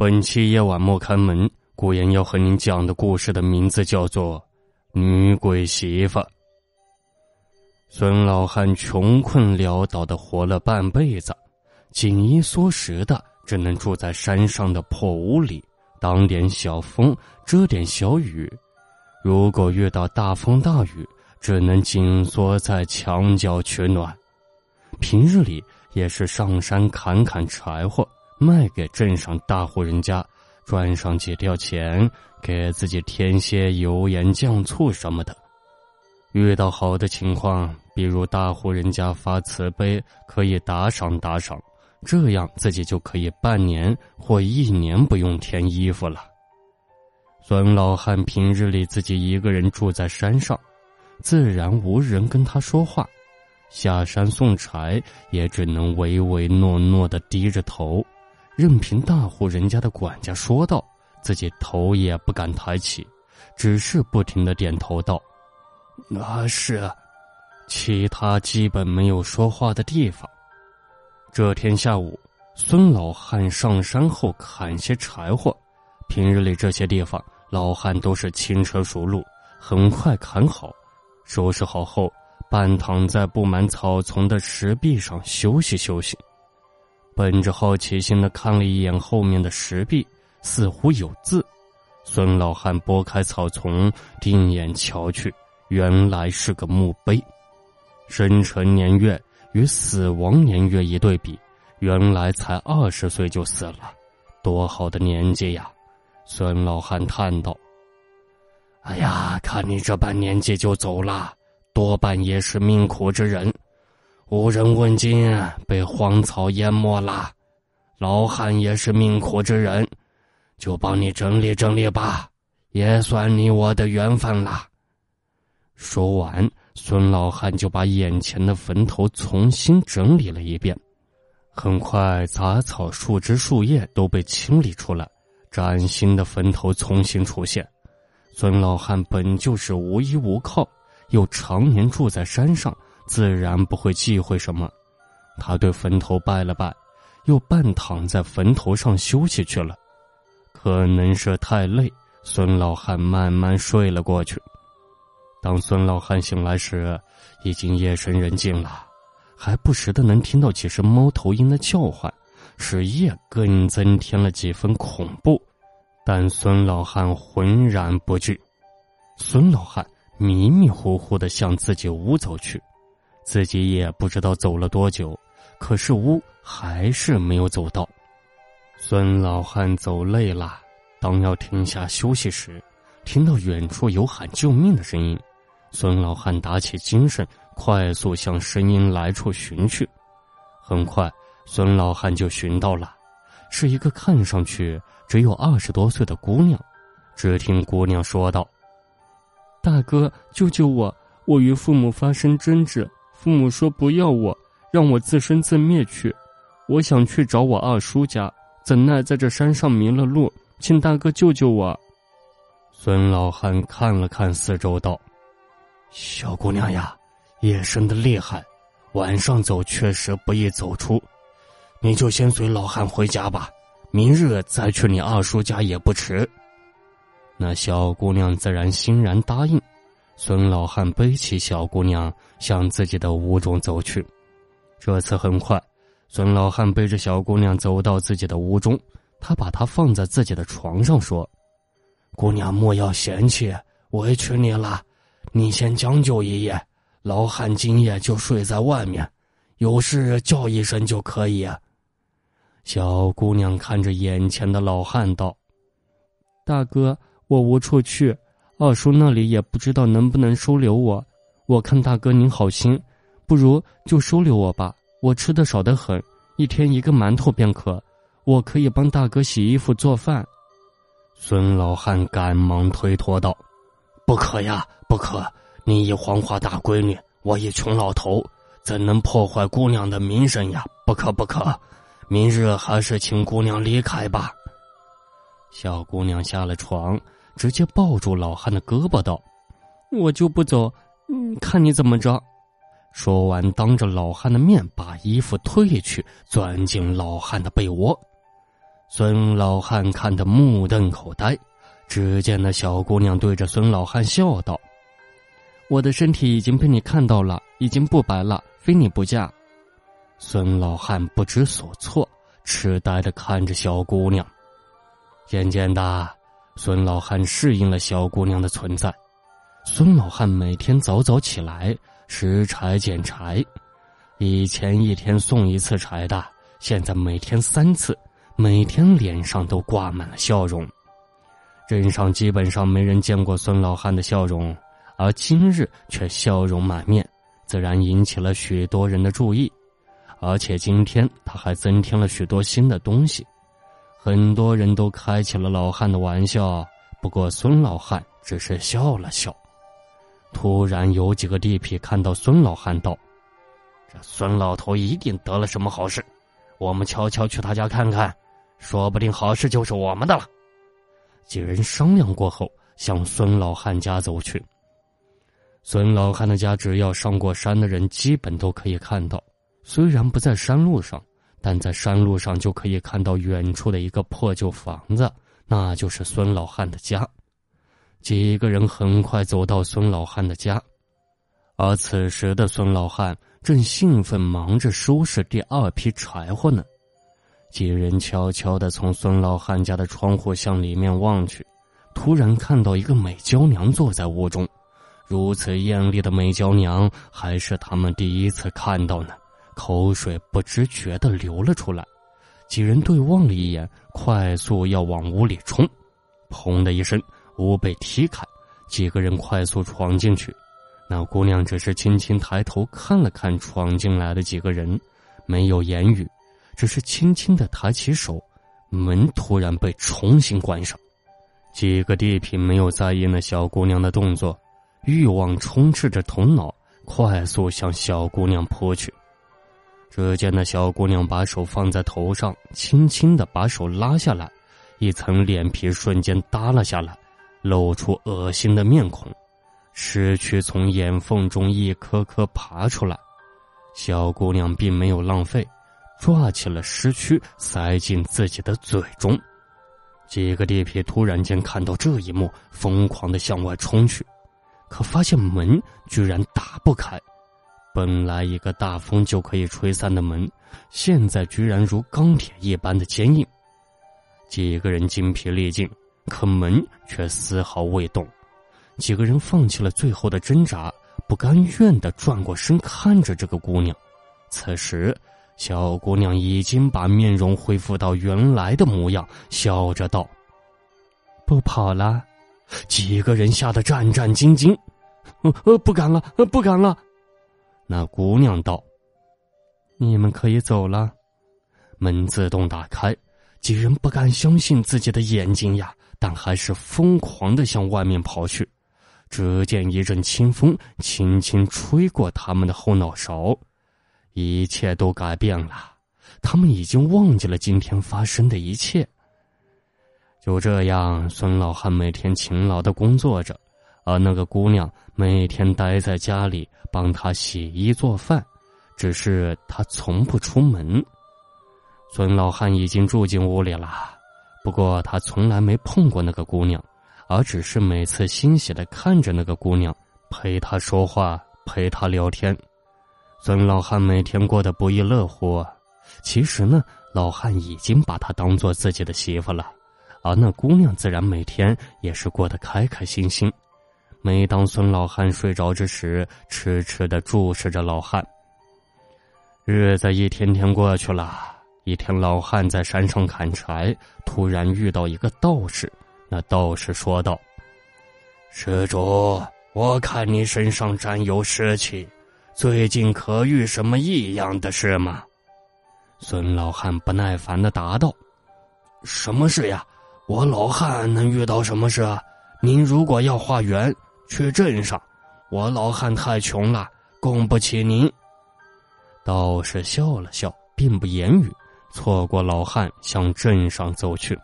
本期夜晚莫开门，古言要和您讲的故事的名字叫做《女鬼媳妇》。孙老汉穷困潦倒的活了半辈子，紧衣缩食的，只能住在山上的破屋里，挡点小风，遮点小雨。如果遇到大风大雨，只能紧缩在墙角取暖。平日里也是上山砍砍柴火。卖给镇上大户人家，赚上几吊钱，给自己添些油盐酱醋什么的。遇到好的情况，比如大户人家发慈悲，可以打赏打赏，这样自己就可以半年或一年不用添衣服了。孙老汉平日里自己一个人住在山上，自然无人跟他说话，下山送柴也只能唯唯诺诺的低着头。任凭大户人家的管家说道，自己头也不敢抬起，只是不停的点头道：“啊是。”其他基本没有说话的地方。这天下午，孙老汉上山后砍些柴火。平日里这些地方，老汉都是轻车熟路，很快砍好，收拾好后，半躺在布满草丛的石壁上休息休息。本着好奇心的看了一眼后面的石壁，似乎有字。孙老汉拨开草丛，定眼瞧去，原来是个墓碑。生辰年月与死亡年月一对比，原来才二十岁就死了，多好的年纪呀！孙老汉叹道：“哎呀，看你这般年纪就走了，多半也是命苦之人。”无人问津，被荒草淹没了。老汉也是命苦之人，就帮你整理整理吧，也算你我的缘分了。说完，孙老汉就把眼前的坟头重新整理了一遍。很快，杂草、树枝、树叶都被清理出来，崭新的坟头重新出现。孙老汉本就是无依无靠，又常年住在山上。自然不会忌讳什么，他对坟头拜了拜，又半躺在坟头上休息去了。可能是太累，孙老汉慢慢睡了过去。当孙老汉醒来时，已经夜深人静了，还不时的能听到几声猫头鹰的叫唤，使夜更增添了几分恐怖。但孙老汉浑然不惧。孙老汉迷迷糊糊的向自己屋走去。自己也不知道走了多久，可是屋还是没有走到。孙老汉走累了，当要停下休息时，听到远处有喊救命的声音。孙老汉打起精神，快速向声音来处寻去。很快，孙老汉就寻到了，是一个看上去只有二十多岁的姑娘。只听姑娘说道：“大哥，救救我！我与父母发生争执。”父母说不要我，让我自生自灭去。我想去找我二叔家，怎奈在这山上迷了路，请大哥救救我。孙老汉看了看四周，道：“小姑娘呀，夜深的厉害，晚上走确实不易走出。你就先随老汉回家吧，明日再去你二叔家也不迟。”那小姑娘自然欣然答应。孙老汉背起小姑娘，向自己的屋中走去。这次很快，孙老汉背着小姑娘走到自己的屋中，他把她放在自己的床上，说：“姑娘莫要嫌弃，委屈你了。你先将就一夜，老汉今夜就睡在外面，有事叫一声就可以。”小姑娘看着眼前的老汉道：“大哥，我无处去。”二叔那里也不知道能不能收留我，我看大哥您好心，不如就收留我吧。我吃的少得很，一天一个馒头便可，我可以帮大哥洗衣服做饭。孙老汉赶忙推脱道：“不可呀，不可！你一黄花大闺女，我一穷老头，怎能破坏姑娘的名声呀？不可不可！明日还是请姑娘离开吧。”小姑娘下了床。直接抱住老汉的胳膊道：“我就不走，嗯看你怎么着。”说完，当着老汉的面把衣服褪去，钻进老汉的被窝。孙老汉看得目瞪口呆。只见那小姑娘对着孙老汉笑道：“我的身体已经被你看到了，已经不白了，非你不嫁。”孙老汉不知所措，痴呆的看着小姑娘。渐渐的，孙老汉适应了小姑娘的存在。孙老汉每天早早起来拾柴捡柴，以前一天送一次柴的，现在每天三次，每天脸上都挂满了笑容。镇上基本上没人见过孙老汉的笑容，而今日却笑容满面，自然引起了许多人的注意。而且今天他还增添了许多新的东西，很多人都开起了老汉的玩笑。不过孙老汉只是笑了笑。突然有几个地痞看到孙老汉，道：“这孙老头一定得了什么好事，我们悄悄去他家看看，说不定好事就是我们的了。”几人商量过后，向孙老汉家走去。孙老汉的家，只要上过山的人，基本都可以看到。虽然不在山路上，但在山路上就可以看到远处的一个破旧房子，那就是孙老汉的家。几个人很快走到孙老汉的家，而此时的孙老汉正兴奋忙着收拾第二批柴火呢。几人悄悄的从孙老汉家的窗户向里面望去，突然看到一个美娇娘坐在屋中。如此艳丽的美娇娘，还是他们第一次看到呢。口水不知觉的流了出来。几人对望了一眼，快速要往屋里冲。砰的一声，屋被踢开，几个人快速闯进去。那姑娘只是轻轻抬头看了看闯进来的几个人，没有言语。只是轻轻的抬起手，门突然被重新关上。几个地痞没有在意那小姑娘的动作，欲望充斥着头脑，快速向小姑娘扑去。只见那小姑娘把手放在头上，轻轻的把手拉下来，一层脸皮瞬间耷拉下来，露出恶心的面孔，尸蛆从眼缝中一颗颗爬出来。小姑娘并没有浪费。抓起了尸蛆，塞进自己的嘴中。几个地痞突然间看到这一幕，疯狂的向外冲去，可发现门居然打不开。本来一个大风就可以吹散的门，现在居然如钢铁一般的坚硬。几个人精疲力尽，可门却丝毫未动。几个人放弃了最后的挣扎，不甘愿的转过身看着这个姑娘。此时。小姑娘已经把面容恢复到原来的模样，笑着道：“不跑了。”几个人吓得战战兢兢，“呃呃，不敢了，不敢了。”那姑娘道：“你们可以走了。”门自动打开，几人不敢相信自己的眼睛呀，但还是疯狂的向外面跑去。只见一阵清风轻轻吹过他们的后脑勺。一切都改变了，他们已经忘记了今天发生的一切。就这样，孙老汉每天勤劳的工作着，而那个姑娘每天待在家里帮他洗衣做饭，只是他从不出门。孙老汉已经住进屋里了，不过他从来没碰过那个姑娘，而只是每次欣喜的看着那个姑娘，陪她说话，陪她聊天。孙老汉每天过得不亦乐乎，其实呢，老汉已经把她当做自己的媳妇了，而那姑娘自然每天也是过得开开心心。每当孙老汉睡着之时，痴痴的注视着老汉。日子一天天过去了，一天，老汉在山上砍柴，突然遇到一个道士。那道士说道：“施主，我看你身上沾有湿气。”最近可遇什么异样的事吗？孙老汉不耐烦的答道：“什么事呀？我老汉能遇到什么事？您如果要化缘，去镇上。我老汉太穷了，供不起您。”道士笑了笑，并不言语，错过老汉，向镇上走去。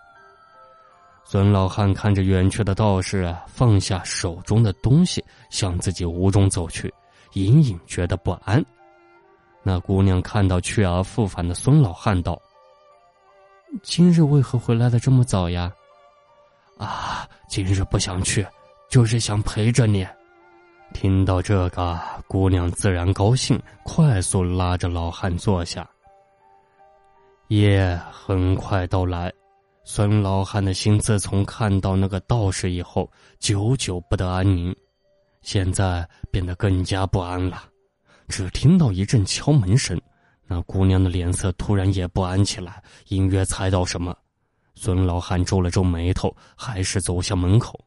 孙老汉看着远去的道士，放下手中的东西，向自己屋中走去。隐隐觉得不安，那姑娘看到去而复返的孙老汉道：“今日为何回来的这么早呀？啊，今日不想去，就是想陪着你。听到这个，姑娘自然高兴，快速拉着老汉坐下。夜很快到来，孙老汉的心自从看到那个道士以后，久久不得安宁，现在变得更加不安了。只听到一阵敲门声，那姑娘的脸色突然也不安起来，隐约猜到什么。孙老汉皱了皱眉头，还是走向门口。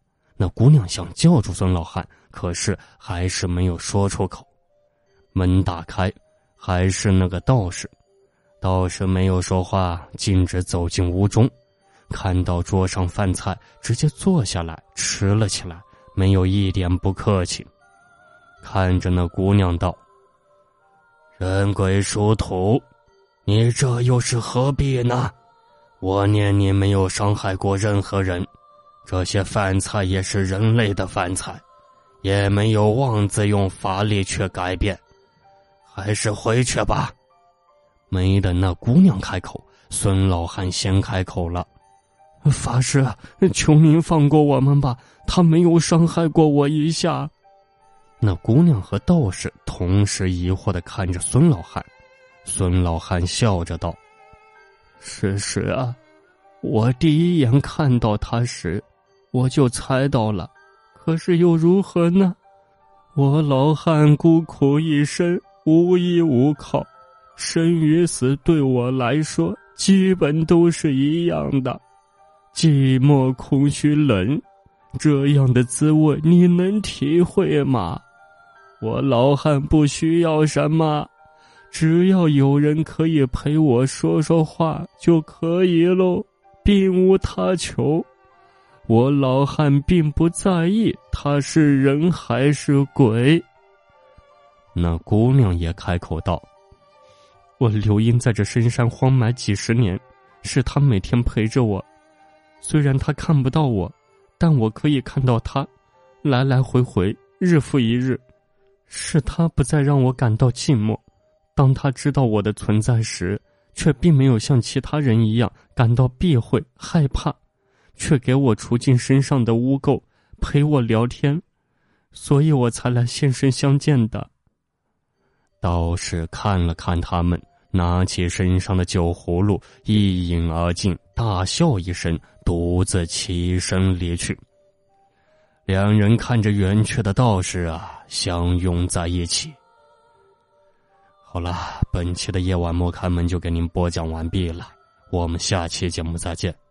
那姑娘想叫住孙老汉，可是还是没有说出口。门打开，还是那个道士。道士没有说话，径直走进屋中，看到桌上饭菜，直接坐下来吃了起来，没有一点不客气。看着那姑娘道：“人鬼殊途，你这又是何必呢？我念你没有伤害过任何人，这些饭菜也是人类的饭菜，也没有妄自用法力去改变，还是回去吧。”没等那姑娘开口，孙老汉先开口了：“法师，求您放过我们吧，他没有伤害过我一下。”那姑娘和道士同时疑惑的看着孙老汉，孙老汉笑着道：“是是啊，我第一眼看到他时，我就猜到了，可是又如何呢？我老汉孤苦一生，无依无靠。”生与死对我来说基本都是一样的，寂寞、空虚、冷，这样的滋味你能体会吗？我老汉不需要什么，只要有人可以陪我说说话就可以喽，并无他求。我老汉并不在意他是人还是鬼。那姑娘也开口道。我刘英在这深山荒埋几十年，是他每天陪着我。虽然他看不到我，但我可以看到他，来来回回，日复一日。是他不再让我感到寂寞。当他知道我的存在时，却并没有像其他人一样感到避讳、害怕，却给我除尽身上的污垢，陪我聊天，所以我才来现身相见的。道士看了看他们。拿起身上的酒葫芦，一饮而尽，大笑一声，独自起身离去。两人看着远去的道士啊，相拥在一起。好了，本期的夜晚莫开门就给您播讲完毕了，我们下期节目再见。